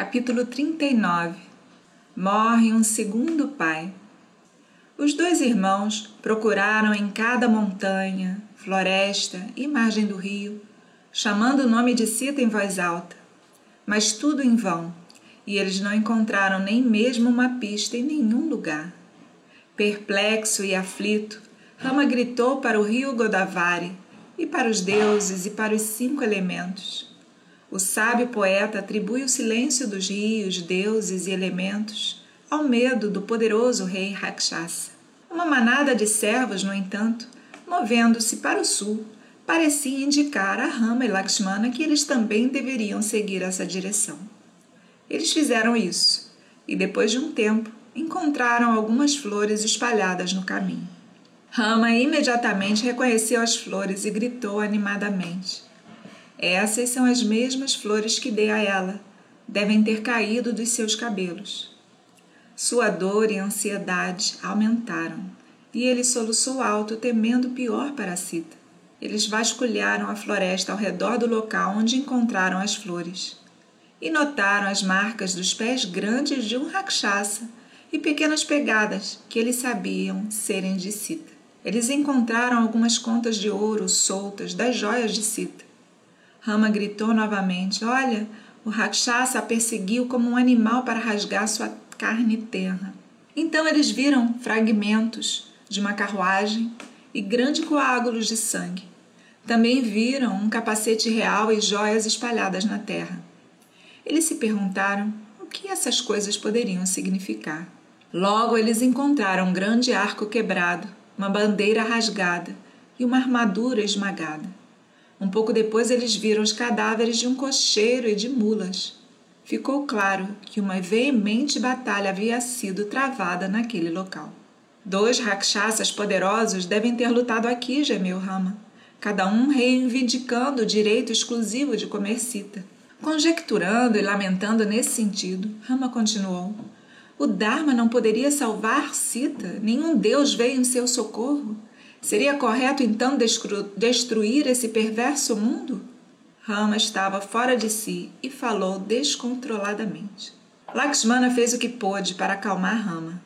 Capítulo 39 Morre um segundo pai. Os dois irmãos procuraram em cada montanha, floresta e margem do rio, chamando o nome de Sita em voz alta. Mas tudo em vão, e eles não encontraram nem mesmo uma pista em nenhum lugar. Perplexo e aflito, Rama gritou para o rio Godavari e para os deuses e para os cinco elementos. O sábio poeta atribui o silêncio dos rios, deuses e elementos ao medo do poderoso rei Rakshasa. Uma manada de servos, no entanto, movendo-se para o sul, parecia indicar a Rama e Lakshmana que eles também deveriam seguir essa direção. Eles fizeram isso e, depois de um tempo, encontraram algumas flores espalhadas no caminho. Rama imediatamente reconheceu as flores e gritou animadamente: essas são as mesmas flores que dei a ela. Devem ter caído dos seus cabelos. Sua dor e ansiedade aumentaram, e ele soluçou alto, temendo pior para Sita. Eles vasculharam a floresta ao redor do local onde encontraram as flores e notaram as marcas dos pés grandes de um rakshasa e pequenas pegadas que eles sabiam serem de Sita. Eles encontraram algumas contas de ouro soltas das joias de Sita Rama gritou novamente: Olha, o Rakshasa a perseguiu como um animal para rasgar sua carne terra. Então eles viram fragmentos de uma carruagem e grandes coágulos de sangue. Também viram um capacete real e joias espalhadas na terra. Eles se perguntaram o que essas coisas poderiam significar. Logo eles encontraram um grande arco quebrado, uma bandeira rasgada e uma armadura esmagada. Um pouco depois eles viram os cadáveres de um cocheiro e de mulas. Ficou claro que uma veemente batalha havia sido travada naquele local. Dois rakshasas poderosos devem ter lutado aqui, gemeu Rama, cada um reivindicando o direito exclusivo de comer cita. Conjecturando e lamentando nesse sentido, Rama continuou: O Dharma não poderia salvar Sita, nenhum deus veio em seu socorro. Seria correto então destruir esse perverso mundo? Rama estava fora de si e falou descontroladamente. Lakshmana fez o que pôde para acalmar Rama.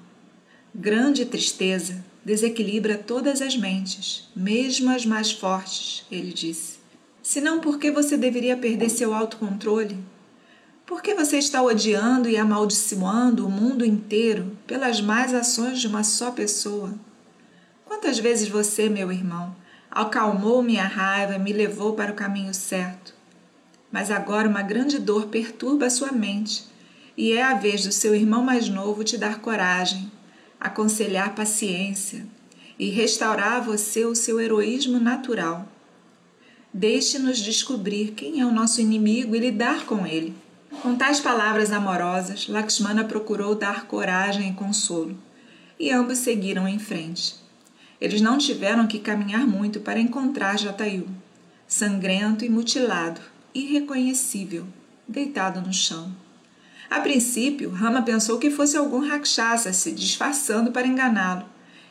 Grande tristeza desequilibra todas as mentes, mesmo as mais fortes, ele disse. Senão, por que você deveria perder seu autocontrole? Por que você está odiando e amaldiçoando o mundo inteiro pelas más ações de uma só pessoa? Quantas vezes você, meu irmão, acalmou minha raiva e me levou para o caminho certo? Mas agora uma grande dor perturba a sua mente, e é a vez do seu irmão mais novo te dar coragem, aconselhar paciência e restaurar a você o seu heroísmo natural. Deixe-nos descobrir quem é o nosso inimigo e lidar com ele. Com tais palavras amorosas, Lakshmana procurou dar coragem e consolo, e ambos seguiram em frente. Eles não tiveram que caminhar muito para encontrar Jatayu, sangrento e mutilado, irreconhecível, deitado no chão. A princípio, Rama pensou que fosse algum rakshasa se disfarçando para enganá-lo.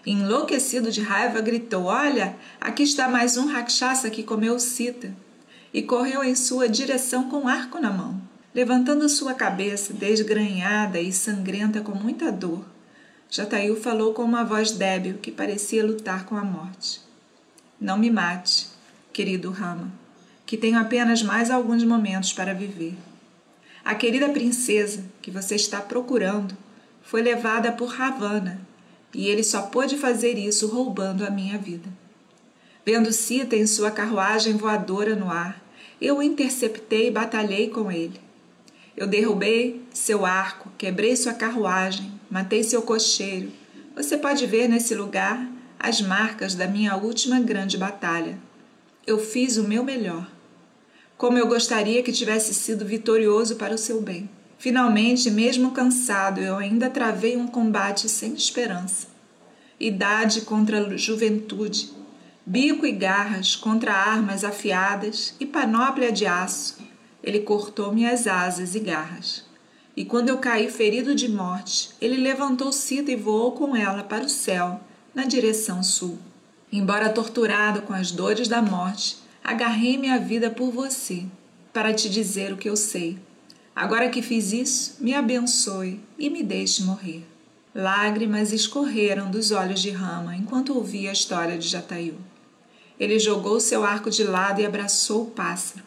Enlouquecido de raiva, gritou: Olha, aqui está mais um rakshasa que comeu Sita. E correu em sua direção com um arco na mão. Levantando sua cabeça, desgranhada e sangrenta com muita dor, Jatayu falou com uma voz débil que parecia lutar com a morte. Não me mate, querido Rama, que tenho apenas mais alguns momentos para viver. A querida princesa que você está procurando foi levada por Ravana e ele só pôde fazer isso roubando a minha vida. Vendo Sita em sua carruagem voadora no ar, eu o interceptei e batalhei com ele. Eu derrubei seu arco, quebrei sua carruagem, matei seu cocheiro. Você pode ver nesse lugar as marcas da minha última grande batalha. Eu fiz o meu melhor. Como eu gostaria que tivesse sido vitorioso para o seu bem. Finalmente, mesmo cansado, eu ainda travei um combate sem esperança. Idade contra juventude, bico e garras contra armas afiadas e panóplia de aço ele cortou minhas asas e garras. E quando eu caí ferido de morte, ele levantou Cita e voou com ela para o céu, na direção sul. Embora torturado com as dores da morte, agarrei minha vida por você, para te dizer o que eu sei. Agora que fiz isso, me abençoe e me deixe morrer. Lágrimas escorreram dos olhos de Rama enquanto ouvia a história de Jatayu. Ele jogou seu arco de lado e abraçou o pássaro.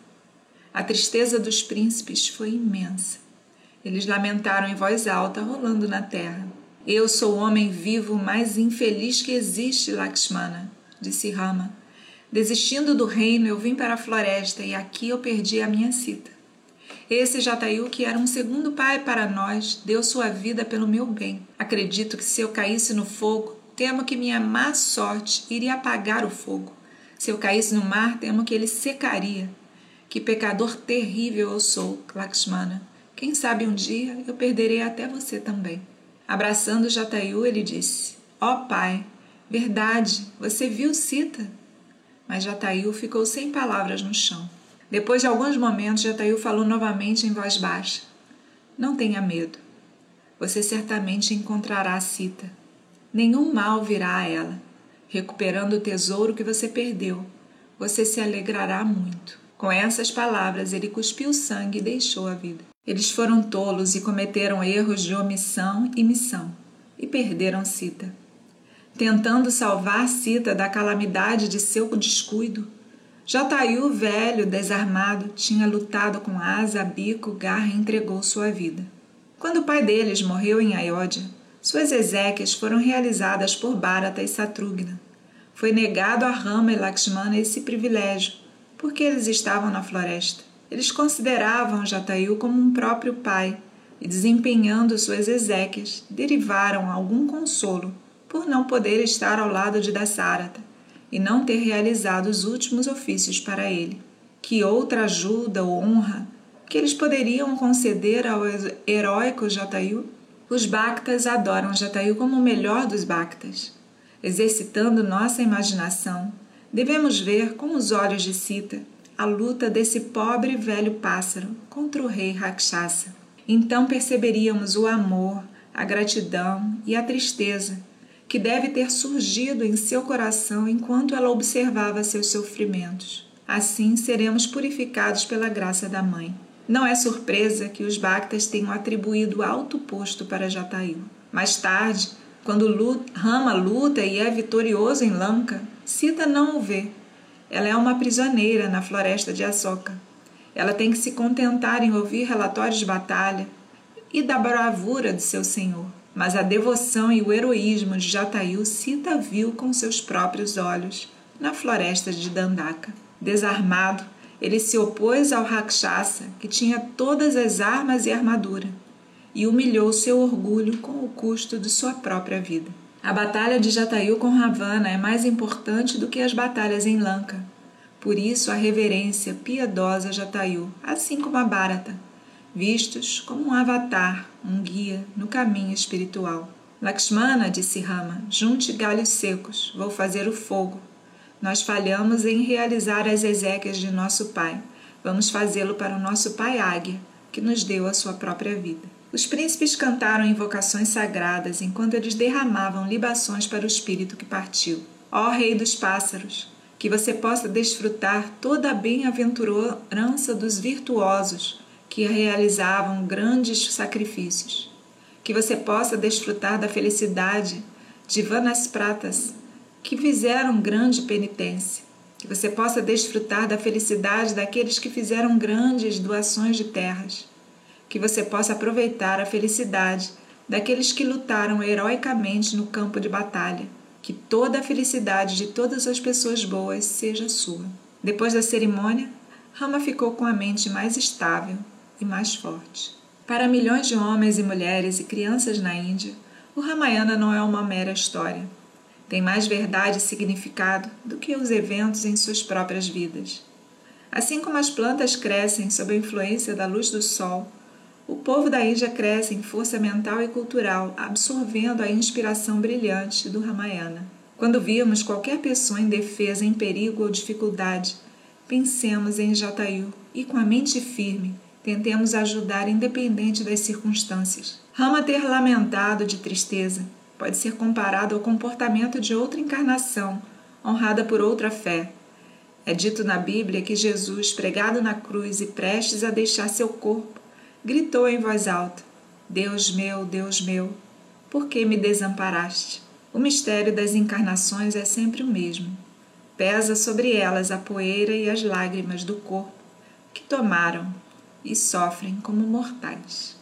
A tristeza dos príncipes foi imensa. Eles lamentaram em voz alta, rolando na terra. Eu sou o homem vivo mais infeliz que existe, Lakshmana, disse Rama. Desistindo do reino, eu vim para a floresta e aqui eu perdi a minha cita. Esse Jatayu, que era um segundo pai para nós, deu sua vida pelo meu bem. Acredito que se eu caísse no fogo, temo que minha má sorte iria apagar o fogo. Se eu caísse no mar, temo que ele secaria. Que pecador terrível eu sou, Lakshmana. Quem sabe um dia eu perderei até você também. Abraçando Jatayu, ele disse: Ó oh, pai, verdade, você viu Sita? Mas Jatayu ficou sem palavras no chão. Depois de alguns momentos, Jatayu falou novamente em voz baixa: Não tenha medo. Você certamente encontrará Sita. Nenhum mal virá a ela. Recuperando o tesouro que você perdeu, você se alegrará muito. Com essas palavras, ele cuspiu sangue e deixou a vida. Eles foram tolos e cometeram erros de omissão e missão, e perderam Sita. Tentando salvar Sita da calamidade de seu descuido, Jatayu, velho, desarmado, tinha lutado com asa, bico, garra e entregou sua vida. Quando o pai deles morreu em Ayodhya, suas exéquias foram realizadas por Bharata e Satrugna. Foi negado a Rama e Lakshmana esse privilégio, porque eles estavam na floresta. Eles consideravam Jatayu como um próprio pai e, desempenhando suas exéquias, derivaram algum consolo por não poder estar ao lado de Dasarata e não ter realizado os últimos ofícios para ele. Que outra ajuda ou honra que eles poderiam conceder ao heróico Jatayu? Os Bhaktas adoram Jatayu como o melhor dos Bhaktas. Exercitando nossa imaginação, devemos ver com os olhos de Sita a luta desse pobre velho pássaro contra o rei Rakshasa. Então perceberíamos o amor, a gratidão e a tristeza que deve ter surgido em seu coração enquanto ela observava seus sofrimentos. Assim seremos purificados pela graça da Mãe. Não é surpresa que os Bhaktas tenham atribuído alto posto para Jatayu. Mais tarde, quando Rama luta e é vitorioso em Lanka, Sita não o vê ela é uma prisioneira na floresta de Asoka. Ela tem que se contentar em ouvir relatórios de batalha e da bravura de seu senhor. Mas a devoção e o heroísmo de Jatayu Sita viu com seus próprios olhos na floresta de Dandaka. Desarmado, ele se opôs ao Rakshasa, que tinha todas as armas e armadura, e humilhou seu orgulho com o custo de sua própria vida. A batalha de Jatayu com Ravana é mais importante do que as batalhas em Lanka. Por isso, a reverência piedosa a Jatayu, assim como a Bharata, vistos como um avatar, um guia no caminho espiritual. Lakshmana, disse Rama, junte galhos secos, vou fazer o fogo. Nós falhamos em realizar as exéquias de nosso pai. Vamos fazê-lo para o nosso pai Águia, que nos deu a sua própria vida. Os príncipes cantaram invocações sagradas enquanto eles derramavam libações para o espírito que partiu. Ó Rei dos Pássaros, que você possa desfrutar toda a bem-aventurança dos virtuosos que realizavam grandes sacrifícios. Que você possa desfrutar da felicidade de vanas pratas que fizeram grande penitência. Que você possa desfrutar da felicidade daqueles que fizeram grandes doações de terras que você possa aproveitar a felicidade daqueles que lutaram heroicamente no campo de batalha. Que toda a felicidade de todas as pessoas boas seja sua. Depois da cerimônia, Rama ficou com a mente mais estável e mais forte. Para milhões de homens e mulheres e crianças na Índia, o Ramayana não é uma mera história. Tem mais verdade e significado do que os eventos em suas próprias vidas. Assim como as plantas crescem sob a influência da luz do sol, o povo da Índia cresce em força mental e cultural, absorvendo a inspiração brilhante do Ramayana. Quando virmos qualquer pessoa indefesa, em perigo ou dificuldade, pensemos em Jatayu e, com a mente firme, tentemos ajudar independente das circunstâncias. Rama ter lamentado de tristeza pode ser comparado ao comportamento de outra encarnação, honrada por outra fé. É dito na Bíblia que Jesus, pregado na cruz e prestes a deixar seu corpo, gritou em voz alta: Deus meu, Deus meu, por que me desamparaste? O mistério das encarnações é sempre o mesmo. Pesa sobre elas a poeira e as lágrimas do corpo que tomaram e sofrem como mortais.